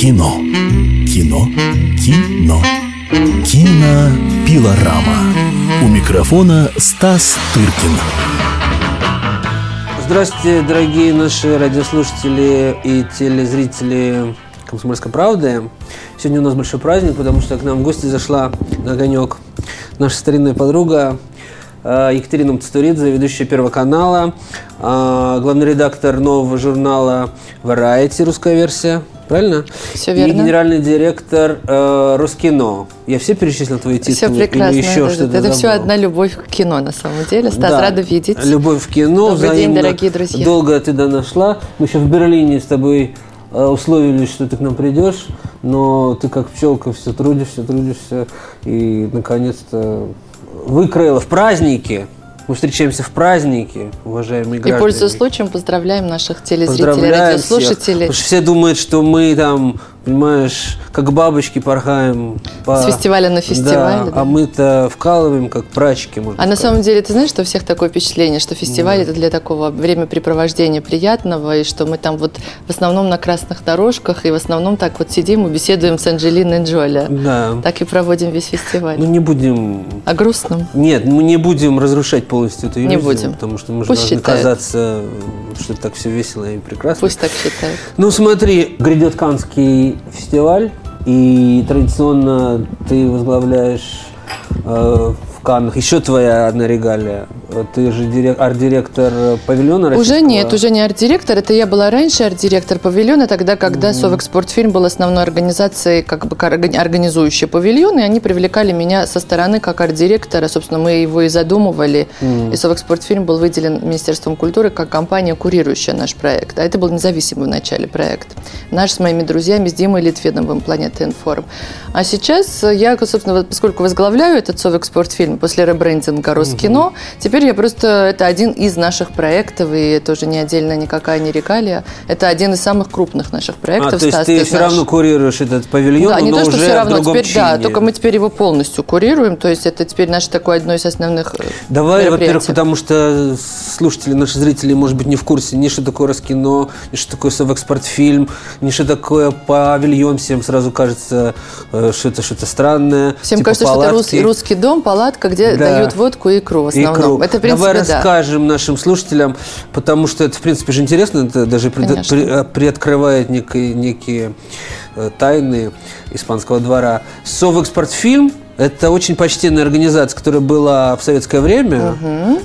Кино. Кино. Кино. Кинопилорама. У микрофона Стас Тыркин. Здравствуйте, дорогие наши радиослушатели и телезрители «Комсомольской правды». Сегодня у нас большой праздник, потому что к нам в гости зашла на огонек наша старинная подруга э, Екатерина Мцатуридзе, ведущая Первого канала, э, главный редактор нового журнала Variety, русская версия. Правильно? Все верно. И генеральный директор э, Роскино. Я все перечислил твои титулы? Все прекрасно. Или еще это что-то это все одна любовь к кино, на самом деле. Стас, Да. рада видеть. Любовь в кино. Добрый день, взаимно. дорогие друзья. Долго ты до нас шла. Мы еще в Берлине с тобой э, условились, что ты к нам придешь, но ты как пчелка все трудишься, трудишься, и наконец-то выкроила в праздники. Мы встречаемся в праздники, уважаемые И, граждане. пользуясь случаем, поздравляем наших телезрителей, Поздравляем всех. радиослушателей Потому что все думают, что мы там, понимаешь, как бабочки порхаем. по- С фестиваля на фестиваль, Да, да. а мы-то вкалываем, как прачки, можно А на сказать. самом деле, ты знаешь, что у всех такое впечатление, что фестиваль это для такого времяпрепровождения приятного, и что мы там вот в основном на красных дорожках, и в основном так вот сидим и беседуем с Анджелиной Джоли. Да. Так и проводим весь фестиваль. Ну, не будем О грустном. Нет, мы не будем разрушать полностью эту Не иллюзию, будем. потому что мы же Пусть должны считают. казаться, что так все весело и прекрасно. Пусть так считают. Ну смотри, грядет Канский фестиваль, и традиционно ты возглавляешь э, Каннах еще твоя одна регалия. Ты же дирек- арт-директор павильона Уже российского. нет, уже не арт-директор. Это я была раньше арт-директор павильона, тогда, когда Совэкспортфильм был основной организацией, как бы орга- организующей павильон, и они привлекали меня со стороны как арт-директора. Собственно, мы его и задумывали. И Совэкспортфильм был выделен Министерством культуры как компания, курирующая наш проект. А это был независимый в начале проект. Наш с моими друзьями, с Димой Литвиновым, Планета Информ. А сейчас я, собственно, поскольку возглавляю этот Совэкспортфильм после ребрендинга Роскино, теперь я просто, это один из наших проектов, и это уже не отдельно никакая не регалия. Это один из самых крупных наших А, проектов. то есть Стас, ты, ты все знаешь. равно курируешь этот павильон, Да, не но то, что уже все равно, в другом теперь, да, чине. только мы теперь его полностью курируем, то есть это теперь наше такое одно из основных э, Давай, во-первых, потому что слушатели, наши зрители, может быть, не в курсе ни что такое Роскино, ни что такое Совэкспортфильм, ни что такое павильон. Всем сразу кажется, э, что это что-то странное. Всем типа кажется, что это палатки. русский, русский дом, палатка, где Да. дают водку и икру в основном. круг. Это, в принципе, Давай да. расскажем нашим слушателям, потому что это, в принципе, же интересно, это даже пред- при- э, приоткрывает некие, некие э, тайны испанского двора. Совэкспортфильм – это очень почтенная организация, которая была в советское время,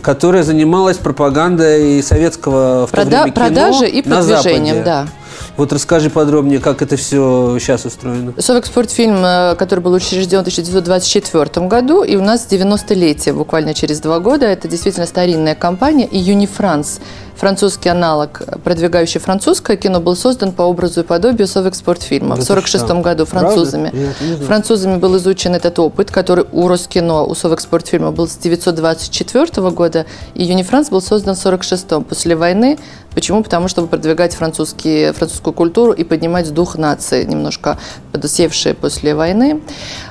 которая занималась пропагандой советского в то Прода- время кино продажи и на продвижением, Западе. да. Вот расскажи подробнее, как это все сейчас устроено. Совэкспортфильм, э, который был учрежден в 1924 году, и у нас 90-летие буквально через два года. Это действительно старинная компания. И Юнифранс, французский аналог, продвигающий французское кино, был создан по образу и подобию Совэкспортфильма Да в ты 1946 что? году французами. Не. Французами был изучен этот опыт, который у Роскино, у Совэкспортфильма был с 1924 года, и Юнифранс был создан в 1946 после войны. Почему? Потому чтобы продвигать французские, французскую культуру и поднимать дух нации, немножко подусевшие после войны.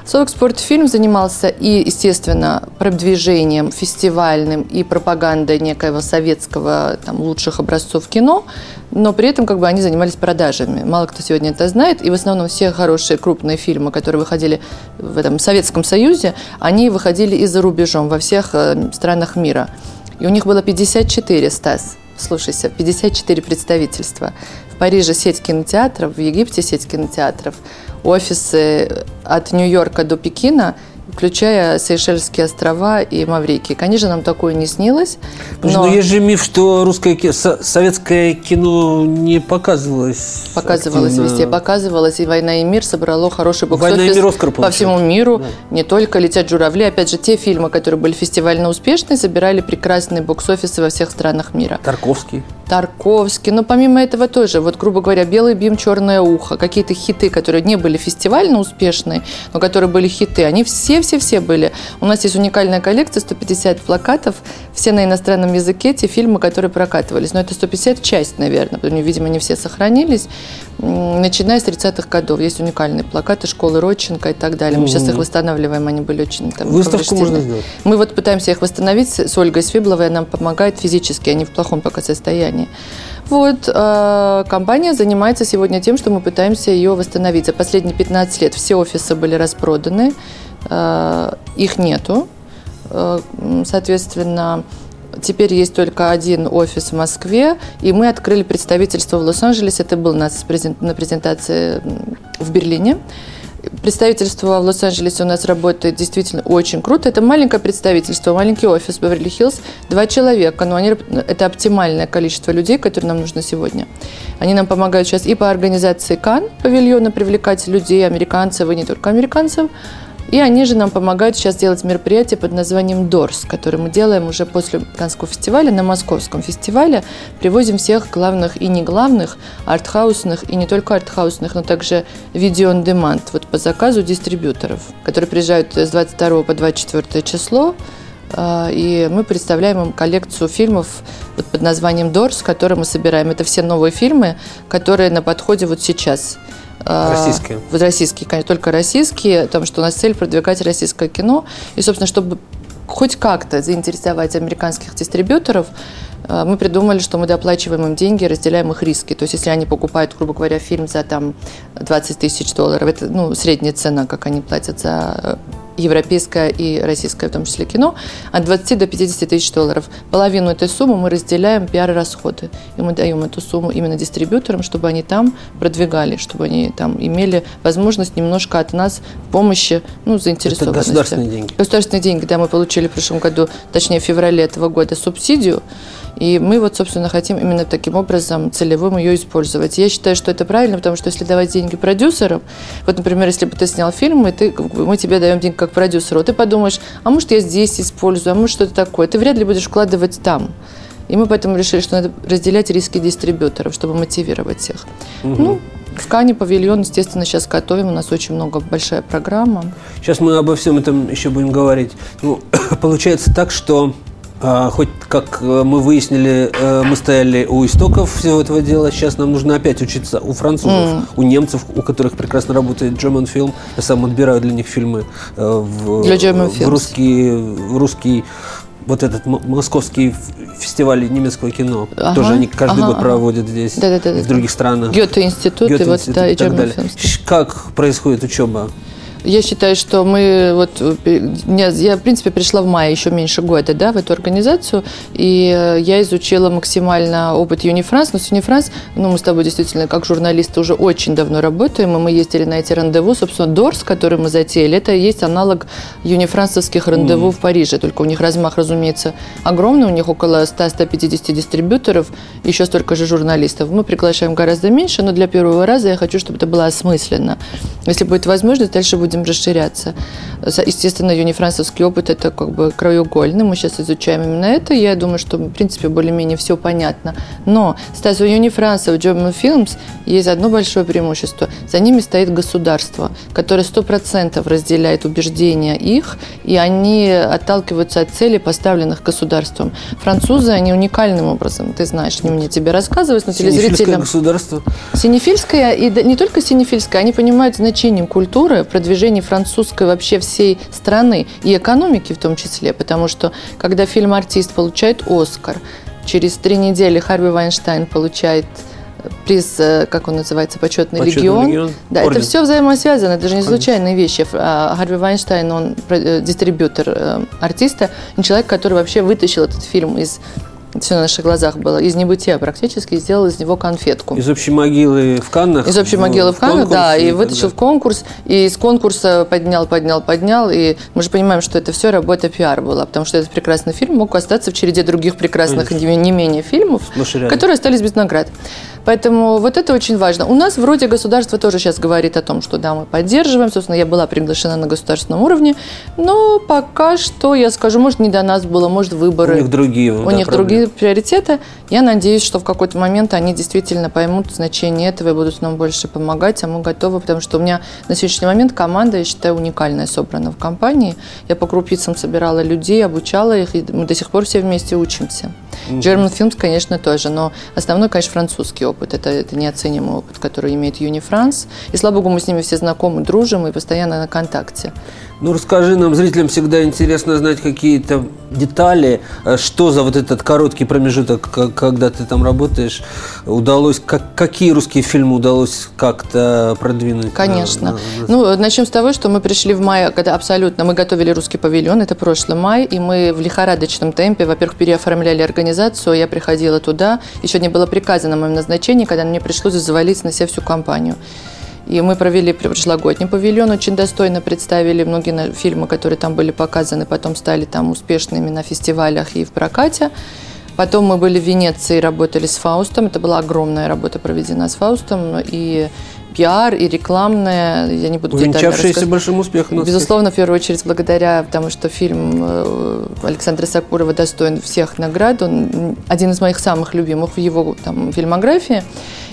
Совэкспортфильм занимался и, естественно, продвижением фестивальным и пропагандой некоего советского там, лучших образцов кино, но при этом как бы они занимались продажами. Мало кто сегодня это знает, и в основном все хорошие крупные фильмы, которые выходили в этом Советском Союзе, они выходили и за рубежом, во всех э, странах мира. И у них было 54, Стас, слушайся, 54 представительства. В Париже сеть кинотеатров, в Египте сеть кинотеатров, офисы от Нью-Йорка до Пекина, включая Сейшельские острова и Маврикий. Конечно, нам такое не снилось, Слушай, но ну есть же миф, что русское советское кино не показывалось. показывалось активно. везде, показывалось, и «Война и мир» собрало хороший «Война и мир» Оскар по получил. всему миру. Не только «Летят журавли». Опять же, те фильмы, которые были фестивально успешные, собирали прекрасные бокс-офисы во всех странах мира. Тарковский. Тарковский. Но помимо этого тоже, вот, грубо говоря, «Белый бим, черное ухо», какие-то хиты, которые не были фестивально успешные, но которые были хиты, они все-все-все были. У нас есть уникальная коллекция, 150 плакатов, все на иностранном языке, те фильмы, которые прокатывались. Но это 150 часть, наверное, потому что, видимо, не все сохранились. Начиная с 30-х годов. Есть уникальные плакаты школы Родченко и так далее. Мы сейчас их восстанавливаем, они были очень там, Выставку можно сделать. Мы вот пытаемся их восстановить с Ольгой Свибловой, она помогает физически, они в плохом пока состоянии. Вот, э, компания занимается сегодня тем, что мы пытаемся ее восстановить. За последние 15 лет все офисы были распроданы, э, их нету. Э, соответственно, Теперь есть только один офис в Москве, и мы открыли представительство в Лос-Анджелесе. Это был у нас на презентации в Берлине. Представительство в Лос-Анджелесе у нас работает действительно очень круто. Это маленькое представительство, маленький офис Беверли-Хиллз, два человека, но они, это оптимальное количество людей, которые нам нужно сегодня. Они нам помогают сейчас и по организации КАН, павильона, привлекать людей, американцев и не только американцев, и они же нам помогают сейчас делать мероприятие под названием «Дорс», которое мы делаем уже после Канского фестиваля на Московском фестивале. Привозим всех главных и не главных, артхаусных и не только артхаусных, но также видео on demand, вот по заказу дистрибьюторов, которые приезжают с 22 по 24 число. А, и мы представляем им коллекцию фильмов под названием «Дорс», которые мы собираем. Это все новые фильмы, которые на подходе вот сейчас – а, российские. Российские, конечно, только российские, потому что у нас цель продвигать российское кино. И, собственно, чтобы хоть как-то заинтересовать американских дистрибьюторов, а, мы придумали, что мы доплачиваем им деньги, разделяем их риски. То есть, если они покупают, грубо говоря, фильм за там 20 тысяч долларов, это ну, средняя цена, как они платят за э, европейское и российское, в том числе кино, от 20 до 50 тысяч долларов. Половину этой суммы мы разделяем пиар-расходы. И мы даем эту сумму именно дистрибьюторам, чтобы они там продвигали, чтобы они там имели возможность немножко от нас помощи, ну, заинтересованности. Это государственные деньги? Государственные деньги, да, мы получили в прошлом году, точнее, в феврале этого года субсидию, и мы вот, собственно, хотим именно таким образом целевым ее использовать. Я считаю, что это правильно, потому что если давать деньги продюсерам, вот, например, если бы ты снял фильм, и ты, мы тебе даем деньги как продюсеру, ты подумаешь, а может, я здесь использую, а может, что-то такое. Ты вряд ли будешь вкладывать там. И мы поэтому решили, что надо разделять риски дистрибьюторов, чтобы мотивировать всех. Угу. Ну, в Кане павильон, естественно, сейчас готовим. У нас очень много, большая программа. Сейчас мы обо всем этом еще будем говорить. Ну, получается так, что хоть, как э, мы выяснили, э, мы стояли у истоков всего этого дела. Сейчас нам нужно опять учиться у французов, mm. у немцев, у которых прекрасно работает German Film. Я сам отбираю для них фильмы э, в, для в русский, в русский вот этот московский фестиваль немецкого кино. Ага, Тоже они каждый ага, год проводят здесь, да, да, да, в других странах. Гёте-институт Гёте и вот да, и, и так далее. Как происходит учеба? Я считаю, что мы вот я, в принципе пришла в мае еще меньше года, да, в эту организацию, и э, я изучила максимально опыт Юнифранс. Но с Юнифранс, ну мы с тобой действительно как журналисты уже очень давно работаем, и мы ездили на эти рандеву, собственно, Дорс, который мы затеяли, это и есть аналог юнифрансовских рандеву mm. в Париже, только у них размах, разумеется, огромный, у них около 100-150 дистрибьюторов, еще столько же журналистов. Мы приглашаем гораздо меньше, но для первого раза я хочу, чтобы это было осмысленно. Если будет возможность, дальше будет будем расширяться. Естественно, юнифрансовский опыт – это как бы краеугольный. Мы сейчас изучаем именно это. Я думаю, что, в принципе, более-менее все понятно. Но, Стас, у юнифрансов German Films есть одно большое преимущество. За ними стоит государство, которое сто процентов разделяет убеждения их, и они отталкиваются от целей, поставленных государством. Французы, они уникальным образом, ты знаешь, не мне тебе рассказывать, но телезрителям... государство. Синефильское, и не только синефильское, они понимают значение культуры, продвижении французской вообще всей страны и экономики в том числе, потому что когда фильм «Артист» получает «Оскар», через три недели Харви Вайнштейн получает э, приз, э, как он называется, почетный, почетный легион. легион. Да, Орден. это все взаимосвязано, это же не случайные вещи. А, Харви Вайнштейн, он э, дистрибьютор артиста, человек, который вообще вытащил этот фильм из все на наших глазах было, из небытия практически, сделал из него конфетку. Из общей могилы в Каннах? Из общей могилы в, в Каннах, да, и, вытащил в конкурс, и из конкурса поднял, поднял, поднял, и мы же понимаем, что это все работа пиар была, потому что этот прекрасный фильм мог остаться в череде других прекрасных не, не менее фильмов, которые остались без наград. Поэтому вот это очень важно. У нас вроде государство тоже сейчас говорит о том, что да, мы поддерживаем. Собственно, я была приглашена на государственном уровне, но пока что, я скажу, может, не до нас было, может, выборы. У них другие. У да, них проблемы. другие приоритеты. Я надеюсь, что в какой-то момент они действительно поймут значение этого и будут нам больше помогать, а мы готовы, потому что у меня на сегодняшний момент команда, я считаю, уникальная собрана в компании. Я по крупицам собирала людей, обучала их, и мы до сих пор все вместе учимся. German Films, конечно, тоже, но основной, конечно, французский опыт. Это, это неоценимый опыт, который имеет Юнифранс. И, слава богу, мы с ними все знакомы, дружим и постоянно на контакте. Ну, расскажи нам, зрителям всегда интересно знать какие-то детали, э, что за вот этот короткий промежуток, когда ты там работаешь, удалось, как, какие русские фильмы удалось как-то продвинуть? Конечно. На, на... Ну, начнем с того, что мы пришли в мае, когда абсолютно, мы готовили русский павильон, это прошлый май, и мы в лихорадочном темпе, во-первых, переоформляли организацию, я приходила туда, еще не было приказа на моем назначении, когда мне пришлось завалить на себя всю компанию. И мы провели прошлогодний павильон, очень достойно представили многие фильмы, которые там были показаны, потом стали там успешными на фестивалях и в прокате. Потом мы были в Венеции, работали с Фаустом. Это была огромная работа проведена с Фаустом. И пиар, и рекламная. Я не буду Увенчавшаяся большим успехом. Безусловно, в первую очередь благодаря тому, что фильм э, Александра Сакурова достоин всех наград. Он один из моих самых любимых в его там, фильмографии.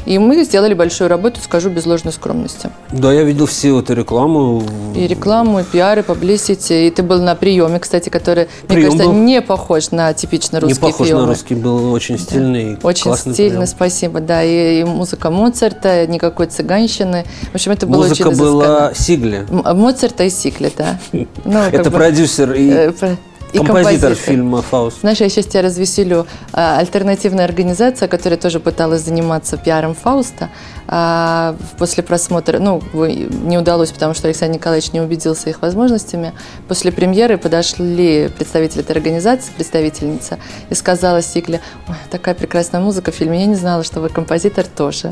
И мы сделали большую работу, скажу без ложной скромности. Да, я видел все эту рекламу. И рекламу, и пиар, и publicity. И ты был на приеме, кстати, который, Прием мне кажется, был... не похож на типично русский Не похож приемы. на русский, был очень стильный. Да. Очень стильный, прием. спасибо. Да, и, и музыка Моцарта, никакой цыганщины. В общем, это было музыка очень Музыка была Сигли. Моцарта и Сигли, да. Ну, это продюсер и... И композитор, композитор фильма «Фауст». Знаешь, я сейчас тебя развеселю. А, альтернативная организация, которая тоже пыталась заниматься пиаром Фауста, а, после просмотра, ну, не удалось, потому что Александр Николаевич не убедился их возможностями. После премьеры подошли представители этой организации, представительница, и сказала Сигле, такая прекрасная музыка в фильме, я не знала, что вы композитор тоже.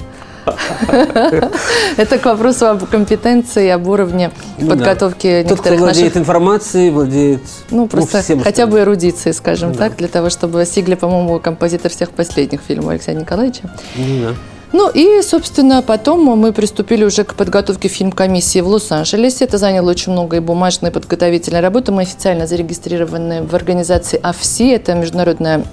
Это к вопросу об компетенции, об уровне ну подготовки некоторых Тот, кто владеет информацией, владеет Ну, ну просто хотя бы эрудицией, скажем так, для того, чтобы Сигли, по-моему, композитор всех последних фильмов Алексея Николаевича. Ну, ну и, собственно, потом мы приступили уже к подготовке фильм-комиссии в Лос-Анджелесе. Это заняло очень много и бумажной подготовительной работы. Мы официально зарегистрированы в организации АФСИ, это международная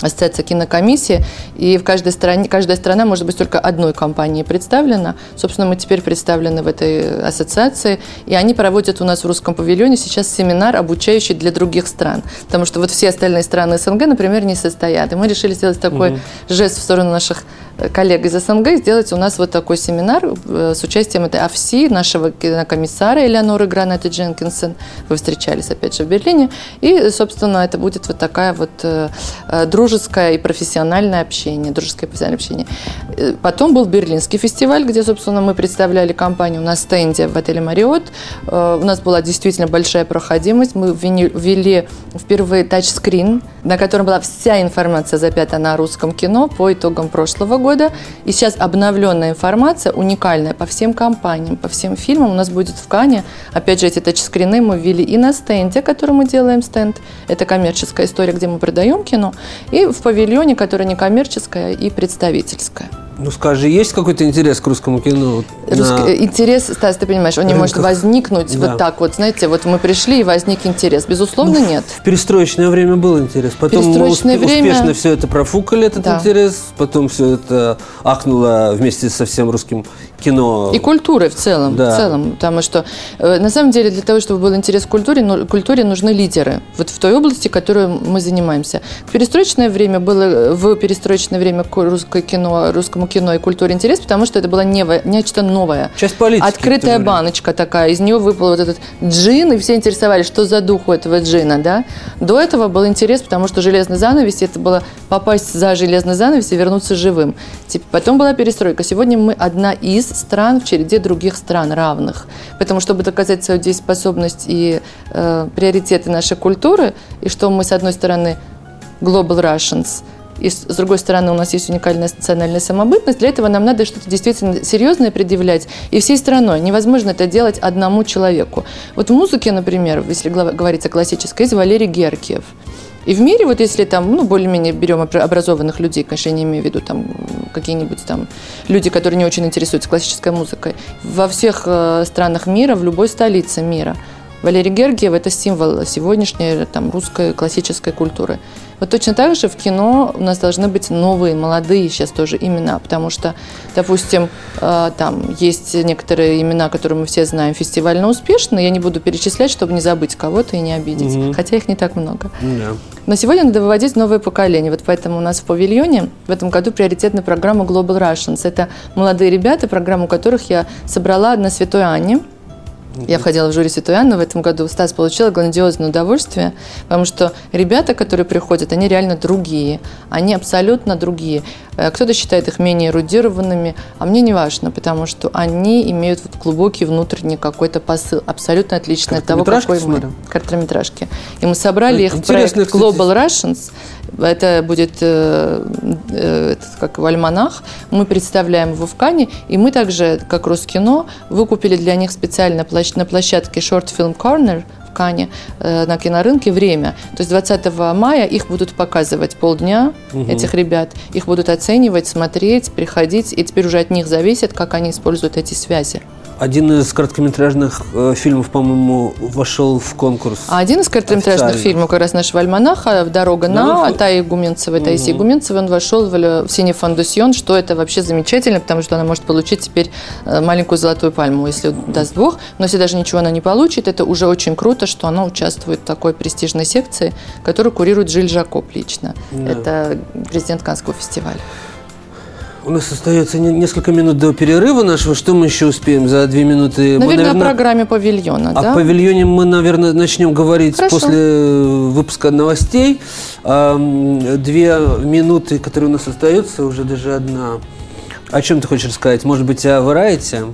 ассоциация кинокомиссии, и в каждой стране, каждая страна может быть только одной компанией представлена. Собственно, мы теперь представлены в этой ассоциации, и они проводят у нас в русском павильоне сейчас семинар, обучающий для других стран, потому что вот все остальные страны СНГ, например, не состоят. И мы решили сделать такой угу. жест в сторону наших коллег из СНГ сделать у нас вот такой семинар э, с участием этой АФСИ, нашего кинокомиссара Элеоноры Гранаты Дженкинсон. Вы встречались, опять же, в Берлине. И, собственно, это будет вот такая вот э, э, дружеское и профессиональное общение, дружеское и профессиональное общение. Потом был Берлинский фестиваль, где, собственно, мы представляли компанию на стенде в отеле «Мариот». У нас была действительно большая проходимость. Мы ввели впервые тачскрин, на котором была вся информация запята на русском кино по итогам прошлого года года. И сейчас обновленная информация, уникальная по всем компаниям, по всем фильмам у нас будет в Кане. Опять же, эти тачскрины мы ввели и на стенде, который мы делаем стенд. Это коммерческая история, где мы продаем кино. И в павильоне, который некоммерческая и представительская. Ну скажи, есть какой-то интерес к русскому кино? Русский, на... Э, интерес, Стас, ты понимаешь, он рынках. не может возникнуть да. вот так вот, знаете, вот мы пришли и возник интерес. Безусловно, ну, нет. В перестроечное время был интерес. Потом мы усп- время... успешно все это профукали, этот да. интерес. Потом все это ахнуло вместе со всем русским кино. И культурой в целом. Да. В целом, потому что э, на самом деле для того, чтобы был интерес к культуре, ну, культуре нужны лидеры. Вот в той области, которой мы занимаемся. В перестроечное время было, в перестроечное время к русское кино, русскому кино и культуре интерес, потому что это было не, нечто новое. Часть политики. Открытая баночка такая, из нее выпал вот этот джин, и все интересовались, что за дух у этого джина, да. До этого был интерес, потому что железный занавес, это было попасть за железный занавес и вернуться живым. Типа, потом была перестройка. Сегодня мы одна из стран в череде других стран равных. Поэтому, чтобы доказать свою дееспособность и э, приоритеты нашей культуры, и что мы, с одной стороны, global Russians – и с другой стороны у нас есть уникальная национальная самобытность, для этого нам надо что-то действительно серьезное предъявлять. И всей страной невозможно это делать одному человеку. Вот в музыке, например, если говорить о классической, есть Валерий Геркиев. И в мире, вот если там, ну, более-менее берем образованных людей, конечно, я не имею в виду там какие-нибудь там люди, которые не очень интересуются классической музыкой, во всех э, странах мира, в любой столице мира – Валерий Гергиев – это символ сегодняшней там, русской классической культуры. Вот точно так же в кино у нас должны быть новые, молодые сейчас тоже имена, потому что, допустим, э, там есть некоторые имена, которые мы все знаем, фестивально успешные, я не буду перечислять, чтобы не забыть кого-то и не обидеть, Мгм. хотя их не так много. Да. Но сегодня надо выводить новое поколение. Вот поэтому у нас в павильоне в этом году приоритетная программа Global Russians. Это молодые ребята, программу которых я собрала на Святой Анне. Я входила в жюри Святой Анны в этом году. Стас получила грандиозное удовольствие, потому что ребята, которые приходят, они реально другие. Они абсолютно другие. Э, Кто-то считает их менее эрудированными, а мне не важно, потому что они имеют вот глубокий внутренний какой-то посыл, абсолютно отличный от того, какой мы. смотрим? Короткометражки. И мы собрали их в проект кстати. Global Russians. Это будет э, э, как его, альманах. Мы представляем его в Кане. И мы также, как Роскино, выкупили для них специально площ- на площадке Short Film Corner в Кане э, на кинорынке время. То есть 20 мая их будут показывать полдня, этих ребят. Их будут оценивать, смотреть, приходить. И теперь уже от них зависит, как они используют эти связи. Один из короткометражных э, фильмов, по-моему, вошел в конкурс. А один из короткометражных Официально. фильмов как раз нашего альманаха «Дорога на» Да, Таи Гуменцевой, Таисии Гуменцевой, он вошел в, л- в «Синий фондусьон», что это вообще замечательно, потому что она может получить теперь э, маленькую золотую пальму, если даст Бог. Но если даже ничего она не получит, это уже очень круто, что она участвует в такой престижной секции, которую курирует Жиль Жакоп лично. Да. Это президент Канского фестиваля. У нас остается не- несколько минут до перерыва нашего. Что мы еще успеем за две минуты? Мы, Наверное, о программе павильона, О да? павильоне мы, наверное, начнем говорить Хорошо. после выпуска новостей. Две минуты, которые у нас остаются, уже даже одна. О чем ты хочешь рассказать? Может быть, о Variety?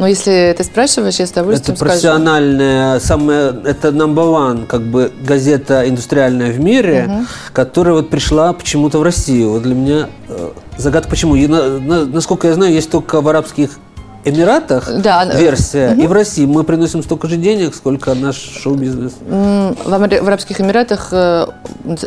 Но если ты спрашиваешь, я с Это удовольствием скажу. профессиональная, самая, это number one, как бы газета индустриальная в мире, которая вот пришла почему-то в Россию. Вот для меня э, загадка почему. И на- на- насколько я знаю, есть только в арабских Эмиратах Да, версия, и в России мы приносим столько же денег, сколько наш шоу-бизнес. В, Амер- в Арабских Эмиратах э,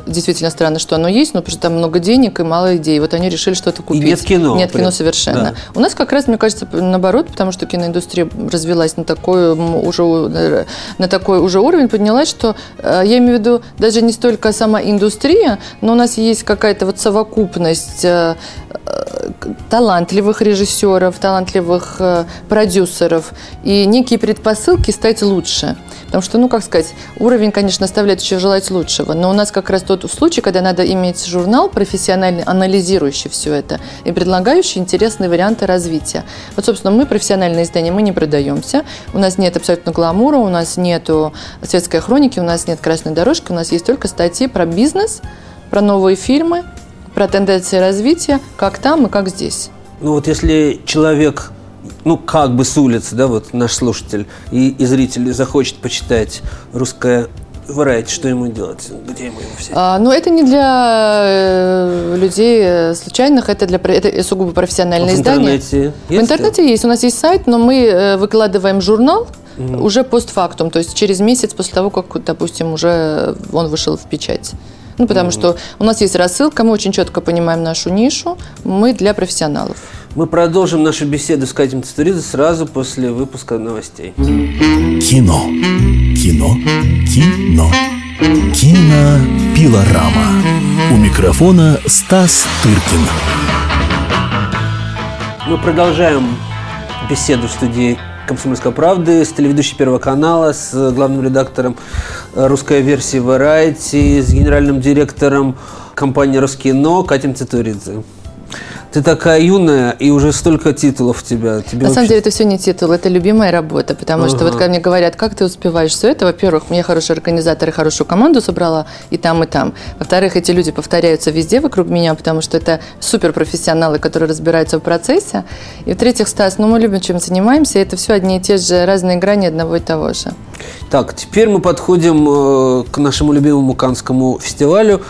действительно странно, что оно есть, но потому что там много денег и мало идей. Вот они решили что-то купить. нет кино, Нет кино совершенно. Да. У нас как раз, мне кажется, наоборот, потому что киноиндустрия развилась на такой уже на такой уже уровень, поднялась, что э, я имею в виду даже не столько сама индустрия, но у нас есть какая-то вот совокупность э, э, талантливых режиссеров, талантливых продюсеров и некие предпосылки стать лучше. Потому что, ну, как сказать, уровень, конечно, оставляет еще желать лучшего, но у нас как раз тот случай, когда надо иметь журнал профессиональный, анализирующий все это и предлагающий интересные варианты развития. Вот, собственно, мы профессиональное издание, мы не продаемся, у нас нет абсолютно гламура, у нас нету светской хроники, у нас нет красной дорожки, у нас есть только статьи про бизнес, про новые фильмы, про тенденции развития, как там и как здесь. Ну вот если человек, ну как бы с улицы, да, вот наш слушатель и, и зритель захочет почитать русское Variety, что ему делать? Где ему его взять? А, ну, это не для э, людей случайных, это для это сугубо профессиональное в издание. интернете В есть? интернете есть. У нас есть сайт, но мы э, выкладываем журнал уже постфактум, то есть через месяц после того, как, допустим, уже он вышел в печать. Ну, потому что у нас есть рассылка, мы очень четко понимаем нашу нишу, мы для профессионалов. Мы продолжим нашу беседу с Катей Цитуридзе сразу после выпуска новостей. Кино. Кино. Кино. Кинопилорама. У микрофона Стас Тыркин. Мы продолжаем беседу в студии «Комсомольской правды» с телеведущей Первого канала, с главным редактором русской версии Variety, с генеральным директором компании «Роскино» Катем Цитуридзе. Ты такая юная, и уже столько титулов у тебя. Тебе На самом вообще- деле это все не титул, это любимая работа, потому что Ага. вот когда мне говорят, как ты успеваешь все это, во-первых, мне хороший организатор и хорошую команду собрала и там, и там. Во-вторых, эти люди повторяются везде вокруг меня, потому что это суперпрофессионалы, которые разбираются в процессе. И в-третьих, Стас, ну мы любим, чем занимаемся, это все одни и те же разные грани одного и того же. Так, теперь мы подходим э, к нашему любимому Канскому фестивалю.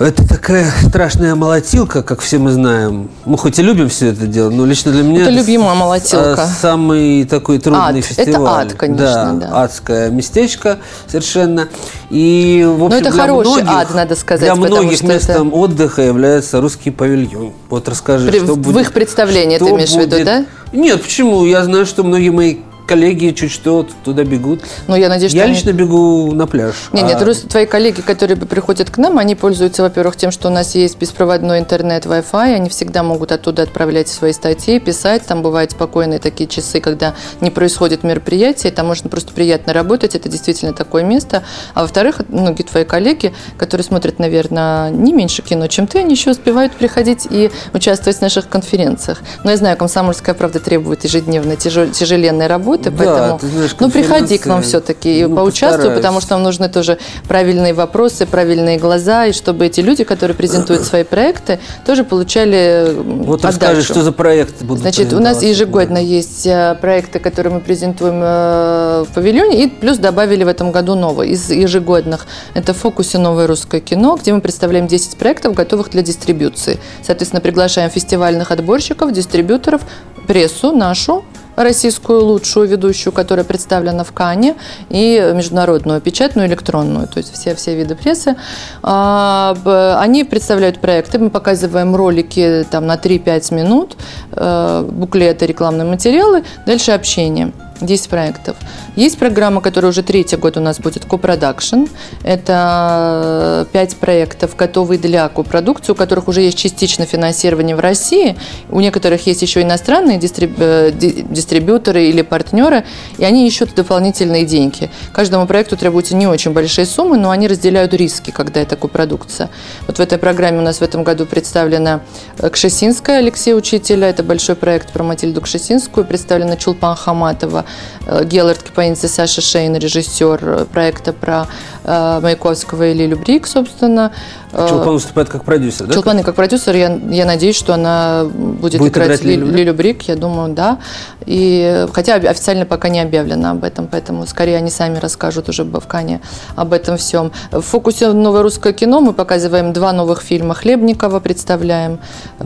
Это такая страшная молотилка, как все мы знаем. Мы хоть и любим все это дело, но лично для меня Это любимая молотилка. а, самый такой трудный Ад. Это фестиваль. ад, конечно, да. адское местечко совершенно. И в общем, это для хороший многих- ад, надо сказать, Для многих местом отдыха является русский павильон. Вот расскажи, При- что в будет. их представлении ты что имеешь в виду, да? Нет, почему? Я знаю, что многие мои коллеги чуть что туда бегут. Но я надеюсь, что Я они- лично бегу на пляж. Нет, нет, А рус- твои коллеги, которые приходят к нам, они пользуются, во-первых, тем, что у нас есть беспроводной интернет, Wi-Fi, они всегда могут оттуда отправлять свои статьи, писать, там бывают спокойные такие часы, когда не происходит мероприятие, там можно просто приятно работать, это действительно такое место. А во-вторых, многие твои коллеги, которые смотрят, наверное, не меньше кино, чем ты, они еще успевают приходить и участвовать в наших конференциях. Но я знаю, «Комсомольская правда» требует ежедневной тяжел- тяжеленной работы, Да, поэтому... ты знаешь, ну, приходи к нам все-таки и ну, поучаствуй, постараюсь. потому что нам нужны тоже правильные вопросы, правильные глаза, и чтобы эти люди, которые презентуют свои проекты, тоже получали Вот отдачу. расскажи, что за проект будут Значит, у нас ежегодно есть э, проекты, которые мы презентуем э, в павильоне, и плюс добавили в этом году новые из ежегодных. Это фокусе «Новое русское кино», где мы представляем 10 проектов, готовых для дистрибуции. Соответственно, приглашаем фестивальных отборщиков, дистрибьюторов, прессу нашу, российскую лучшую ведущую, которая представлена в Кане, и международную, печатную, электронную, то есть все, все виды прессы. А, Они представляют проекты, мы показываем ролики там, на 3-5 минут, э, буклеты, рекламные материалы, дальше общение. 10 проектов. Есть программа, которая уже третий год у нас будет, копродакшн. Это 5 проектов, готовые для копродукции, у которых уже есть частично финансирование в России. У некоторых есть еще иностранные дистриб- э, ди- дистрибьюторы или партнеры, и они ищут дополнительные деньги. Каждому проекту требуются не очень большие суммы, но они разделяют риски, когда это копродукция. Вот в этой программе у нас в этом году представлена э, Кшесинская Алексей Учителя. Это большой проект про Матильду Кшесинскую. Представлена Чулпан Хаматова, э, Геллард Кипаинцы, Саша Шейн, режиссер э, проекта про э, Маяковского и Лилю Брик, собственно. Э, Чулпан выступает как продюсер, да? Чулпан как продюсер, я, я надеюсь, что она будет, Будет играть, играть Ли- Лилю Брик? Лилю Брик, я думаю, да. И, хотя официально пока не объявлено об этом, поэтому скорее они сами расскажут уже в Кане об этом всем. В фокусе новое русское кино мы показываем два новых фильма Хлебникова, представляем,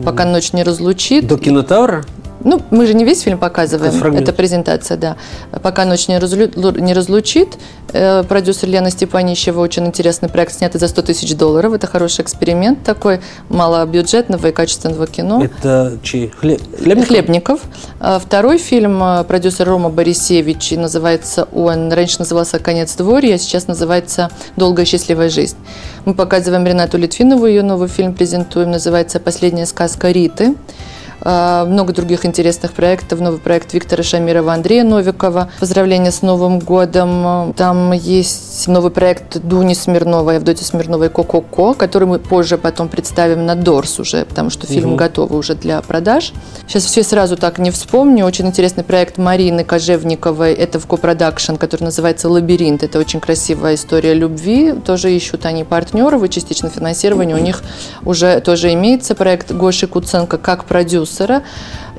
пока ночь не разлучит. До кинотавра? Ну, мы же не весь фильм показываем, Это презентация, да. Пока ночь не, разлю- не разлучит. Э, Продюсер Лена Степанищева, очень интересный проект, снятый за 100 тысяч долларов. Это хороший эксперимент такой, малобюджетного и качественного кино. Это чей? Хле- Хлебников? Хлебников. А Второй фильм э, продюсер Рома Борисевич, называется он, раньше назывался «Конец дворья», а сейчас называется «Долгая счастливая жизнь». Мы показываем Ренату Литвинову, ее новый фильм презентуем, называется «Последняя сказка Риты». А, Много других интересных проектов. Новый проект Виктора Шамирова, Андрея Новикова. Поздравления с Новым годом. Там есть новый проект Дуни Смирновой, Авдотьи Смирновой «Ко-ко-ко», который мы позже потом представим на Дорс уже, потому что фильм Мгм. готов уже для продаж. Сейчас все сразу так не вспомню. Очень интересный проект Марины Кожевниковой. Это в копродакшн, который называется «Лабиринт». Это очень красивая история любви. Тоже ищут они партнеров и частично финансирование у них уже тоже имеется. Проект Гоши Куценко как продюсера,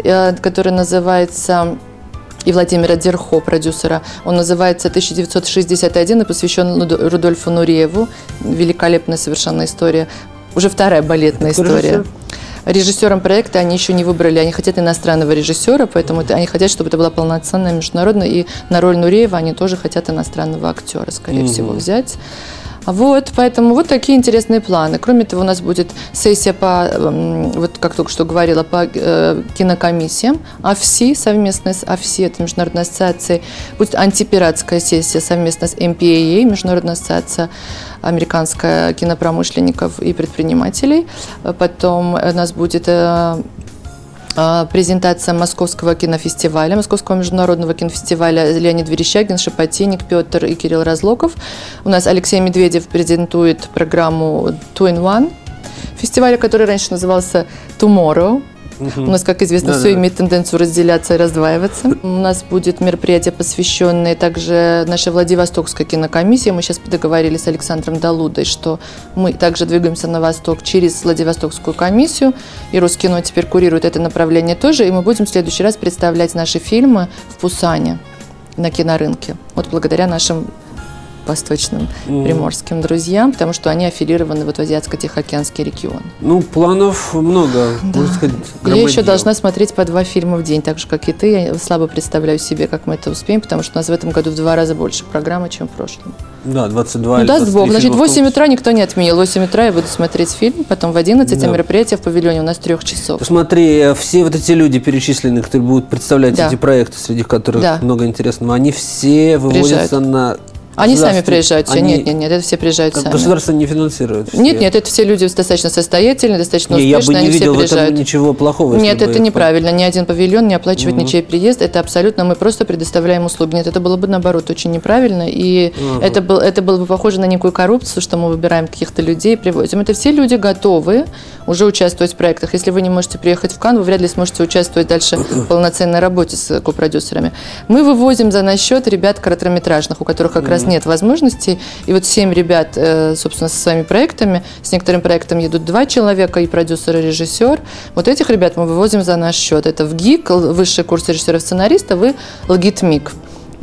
э, который называется и Владимира Дерхо, продюсера. Он называется «1961» и посвящен Рудольфу Нурееву. Великолепная совершенно история. Уже вторая балетная Кто история. режиссер? Режиссером проекта они еще не выбрали, они хотят иностранного режиссера, поэтому это- они хотят, чтобы это была полноценная международная, и на роль Нуреева они тоже хотят иностранного актера, скорее Мгм. всего, взять. Вот, поэтому вот такие интересные планы. Кроме того, у нас будет сессия по, м, вот как только что говорила, по э, кинокомиссиям. АФСИ совместно с АФСИ, это Международная ассоциация. Будет антипиратская сессия совместно с MPAA, Международная ассоциация американская кинопромышленников и предпринимателей. Потом у нас будет э, а, презентация Московского кинофестиваля, Московского международного кинофестиваля Леонид Верещагин, Шапотинник, Петр и Кирилл Разлоков. У нас Алексей Медведев презентует программу Two in One фестиваля, который раньше назывался Tomorrow. У нас, как известно, Да-да-да. все имеет тенденцию разделяться и раздваиваться. У нас будет мероприятие, посвященное также нашей Владивостокской кинокомиссии. Мы сейчас договорились с Александром Далудой, что мы также двигаемся на восток через Владивостокскую комиссию. И Роскино теперь курирует это направление тоже. И мы будем в следующий раз представлять наши фильмы в Пусане на кинорынке. Вот благодаря нашим восточным приморским друзьям, потому что они аффилированы вот в Азиатско-Тихоокеанский регион. Ну, планов много, Да. можно сказать, Я еще должна смотреть по два фильма в день, так же, как и ты. Я слабо представляю себе, как мы это успеем, потому что у нас в этом году в два раза больше программы, чем в прошлом. Да, 22 Ну, или даст 23 Бог. Значит, в фильма в 8 том утра никто не отменил. В 8 утра я буду смотреть фильм, потом в 11, а Да. мероприятие в павильоне у нас трех часов. Посмотри, э, все вот эти люди перечисленные, которые будут представлять Да. эти проекты, среди которых Да. много интересного, они все выводятся Приезжают. на Они сами приезжают все. Они- Нет, нет, нет, это все приезжают сами. Государство не финансирует. все. Нет, нет, это все люди достаточно состоятельные, достаточно Не, я бы успешные, не они видел в все этом приезжают. ничего плохого. Нет, это неправильно. Ни один павильон не оплачивает ничей приезд. Это абсолютно мы просто предоставляем услуги. Нет, это было бы наоборот очень неправильно. И это, был, это было бы похоже на некую коррупцию, что мы выбираем каких-то людей, привозим. Это все люди готовы уже участвовать в проектах. Если вы не можете приехать в Кан, вы вряд ли сможете участвовать дальше в полноценной работе с копродюсерами. Мы вывозим за наш счет ребят короткометражных, у которых как раз нет возможностей. И вот семь ребят, э, собственно, со своими проектами. С некоторым проектом едут два человека, и продюсер, и режиссер. Вот этих ребят мы вывозим за наш счет. Это в ГИК, высший курс режиссеров-сценаристов, и ЛГИТМИК.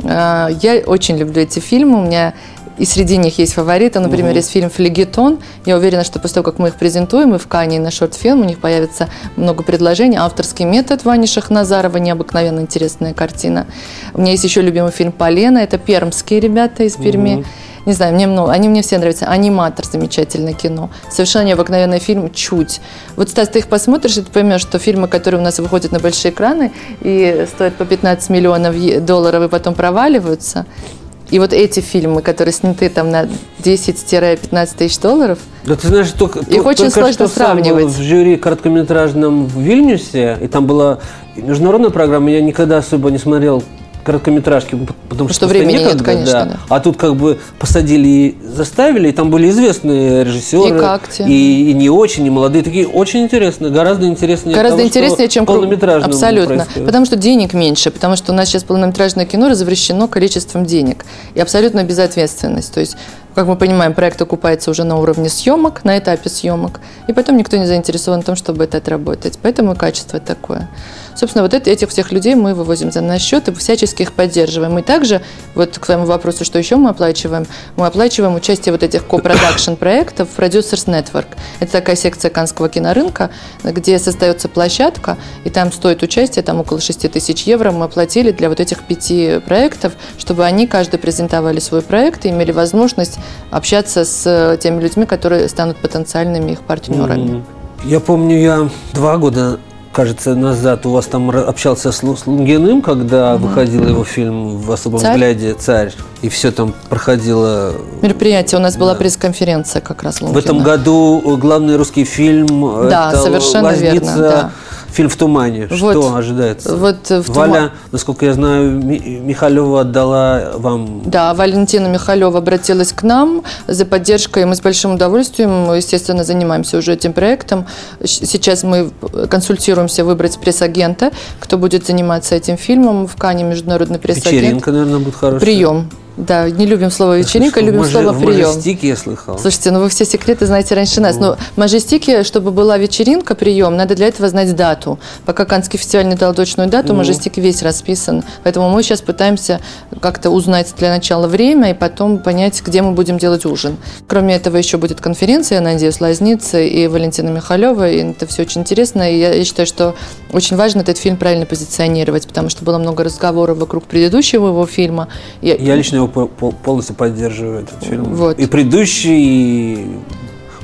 А, Я очень люблю эти фильмы. У меня и среди них есть фавориты. Например, есть фильм «Флегетон». Я уверена, что после того, как мы их презентуем и в Кане, и на шорт-фильм, у них появится много предложений. Авторский метод Вани Шахназарова, необыкновенно интересная картина. У меня есть еще любимый фильм «Полена». Это пермские ребята из Перми. Не знаю, мне много, они мне все нравятся. Аниматор, замечательное кино. Совершенно необыкновенный фильм «Чуть». Вот, Стас, ты их посмотришь, и ты поймешь, что фильмы, которые у нас выходят на большие экраны и стоят по 15 миллионов долларов и потом проваливаются, и вот эти фильмы, которые сняты там на 10-15 тысяч долларов, Да ты знаешь, только, Их только очень что сложно сам был сравнивать. в жюри короткометражном в Вильнюсе, и там была международная программа, я никогда особо не смотрел короткометражки, потому что, что времени нет, некогда, конечно, да. да. А тут как бы посадили и заставили, и там были известные режиссеры. И как те? И, и не очень, и молодые, такие очень интересные, гораздо интереснее Гораздо того, интереснее, чем полнометражном Абсолютно. Потому что денег меньше, потому что у нас сейчас полнометражное кино развращено количеством денег. И абсолютно безответственность. То есть, как мы понимаем, проект окупается уже на уровне съемок, на этапе съемок. И потом никто не заинтересован в том, чтобы это отработать. Поэтому и качество такое. Собственно, вот это- этих всех людей мы вывозим за наш счет и всячески их поддерживаем. И также, вот к твоему вопросу, что еще мы оплачиваем, мы оплачиваем участие вот этих ко-продакшн проектов в Producers Network. Это такая секция канского кинорынка, где создается площадка, и там стоит участие, там около 6 тысяч евро мы оплатили для вот этих пяти проектов, чтобы они каждый презентовали свой проект и имели возможность общаться с э, теми людьми, которые станут потенциальными их партнерами. Я помню, я два года, кажется, назад у вас там общался с, Лу- с Лунгиным, когда выходил его фильм в особом «Царь». взгляде «Царь», и все там проходило. Мероприятие у нас была пресс-конференция как раз В этом Лунгина. году главный русский фильм Да, это совершенно «Лазница», верно, да. Фильм в тумане. Вот. Что ожидается? Вот, э, в Валя, «Туман». насколько я знаю, Ми- Михалева отдала вам Да, Валентина Михалева обратилась к нам за поддержкой. Мы с большим удовольствием, естественно, занимаемся уже этим проектом. Сейчас мы консультируемся выбрать пресс-агента, кто будет заниматься этим фильмом в Кане международный пресс-агент. вечеринка, наверное, будет хорошая. Прием. Да, не любим слово вечеринка, Что, любим Маже- слово прием. Мажестике я слыхал. Слушайте, ну вы все секреты знаете раньше нас. Но в Мажестике, чтобы была вечеринка, прием, надо для этого знать дату. Пока Канский фестиваль не дал точную дату, Мажестик весь расписан. Поэтому мы сейчас пытаемся как-то узнать для начала время и потом понять, где мы будем делать ужин. Кроме этого, еще будет конференция, я надеюсь, Лазницы и Валентина Михалева. И это все очень интересно. И я, я считаю, что очень важно этот фильм правильно позиционировать, потому что было много разговоров вокруг предыдущего его фильма. И- Я лично его полностью поддерживаю, этот фильм. Вот. И предыдущий, и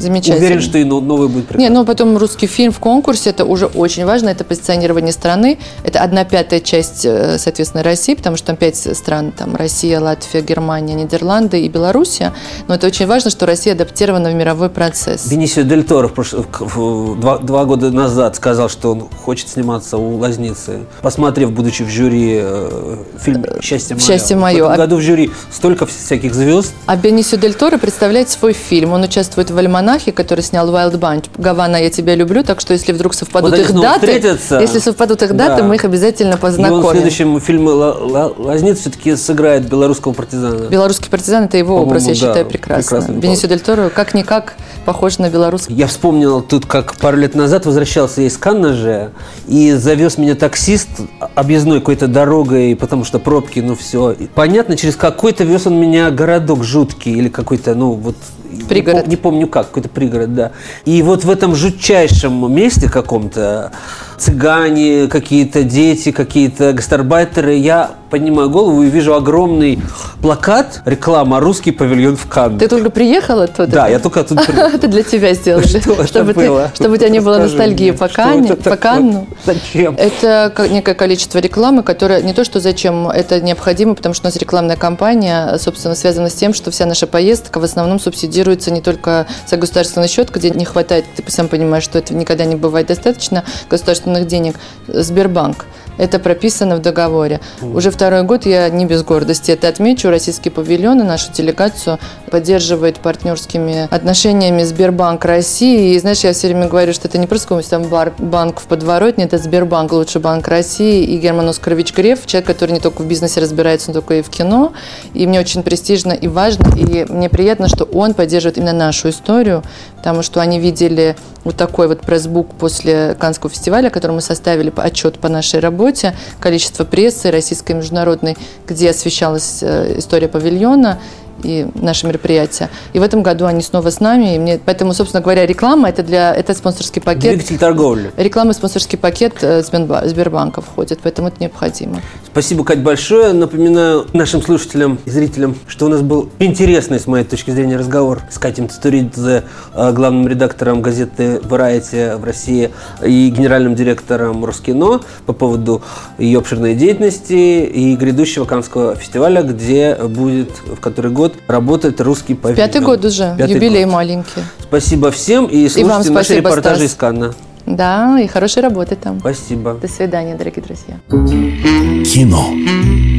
Замечательно. уверен, что и но- новый будет Не, прекрасный. ну потом русский фильм в конкурсе, это уже очень важно, это позиционирование страны, это одна пятая часть, э, соответственно, России, потому что там пять стран, там Россия, Латвия, Германия, Нидерланды и Белоруссия, но это очень важно, что Россия адаптирована в мировой процесс. Бенисио Дель Торо прош- два, два года назад сказал, что он хочет сниматься у Лазницы, посмотрев, будучи в жюри э, фильм «Счастье мое». «Счастье мое». В этом А- году в жюри столько всяких звезд. А Бенисио Дель Торо представляет свой фильм. Он участвует в «Альманахе», который снял Wild Bunch. «Гавана, я тебя люблю», так что если вдруг совпадут Вот их даты, встретятся. если совпадут их даты, Да. мы их обязательно И он в познакомим. следующем фильме «Ла- Ла- «Лазница» все-таки сыграет белорусского партизана. Белорусский партизан – это его образ, я да, считаю, прекрасно. Бенисио Дель Торо как-никак похоже на белорусский. Я вспомнил тут, как пару лет назад возвращался я из Канна же, и завез меня таксист объездной какой-то дорогой, потому что пробки, ну все. И Понятно, через какой-то вез он меня городок жуткий или какой-то, ну вот... не Пригород. пом- Не, помню как, какой-то пригород, да. И вот в этом жутчайшем месте каком-то цыгане, какие-то дети, какие-то гастарбайтеры, я поднимаю голову и вижу огромный плакат, реклама «Русский павильон в Канне». Ты только приехал оттуда? Да, я только оттуда приехал. Это для тебя сделали. Что это чтобы, было? Ты, чтобы у тебя не было ностальгии по, это? Канну. Зачем? Это ко- некое количество рекламы, которое не то, что зачем, это необходимо, потому что у нас рекламная кампания, собственно, связана с тем, что вся наша поездка в основном субсидируется не только за государственный счет, где не хватает, ты сам понимаешь, что это никогда не бывает достаточно государственных денег, Сбербанк. Это прописано в договоре. Уже второй год я не без гордости это отмечу. Российский павильон и нашу делегацию поддерживает партнерскими отношениями Сбербанк России. И знаешь, я все время говорю, что это не просто какой-нибудь там бар- банк в подворотне, это Сбербанк, лучший банк России. И Герман Оскарович Греф, человек, который не только в бизнесе разбирается, но только и в кино. И мне очень престижно и важно, и мне приятно, что он поддерживает именно нашу историю, потому что они видели вот такой вот пресс-бук после Каннского фестиваля, который мы составили отчет по нашей работе, количество прессы российской и международной, где освещалась э, история павильона и наши мероприятия. И в этом году они снова с нами, и мне, поэтому, собственно говоря, реклама это для это спонсорский пакет. Двигатель торговли. Реклама и спонсорский пакет э, Сберба- Сбербанка входит, поэтому это необходимо. Спасибо, Кать, большое. Напоминаю нашим слушателям и зрителям, что у нас был интересный, с моей точки зрения, разговор с Катей Цитуридзе, э, главным редактором газеты Variety в России и генеральным директором Роскино по поводу ее обширной деятельности и грядущего Каннского фестиваля, где будет в который год работать русский павильон. Пятый год уже, Пятый юбилей год. маленький. Спасибо всем и слушайте вам наши спасибо, репортажи Стас. из Канна. Да, и хорошей работы там. Спасибо. До свидания, дорогие друзья. Кино.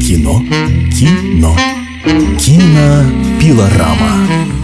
Кино. Кино. Кинопилорама.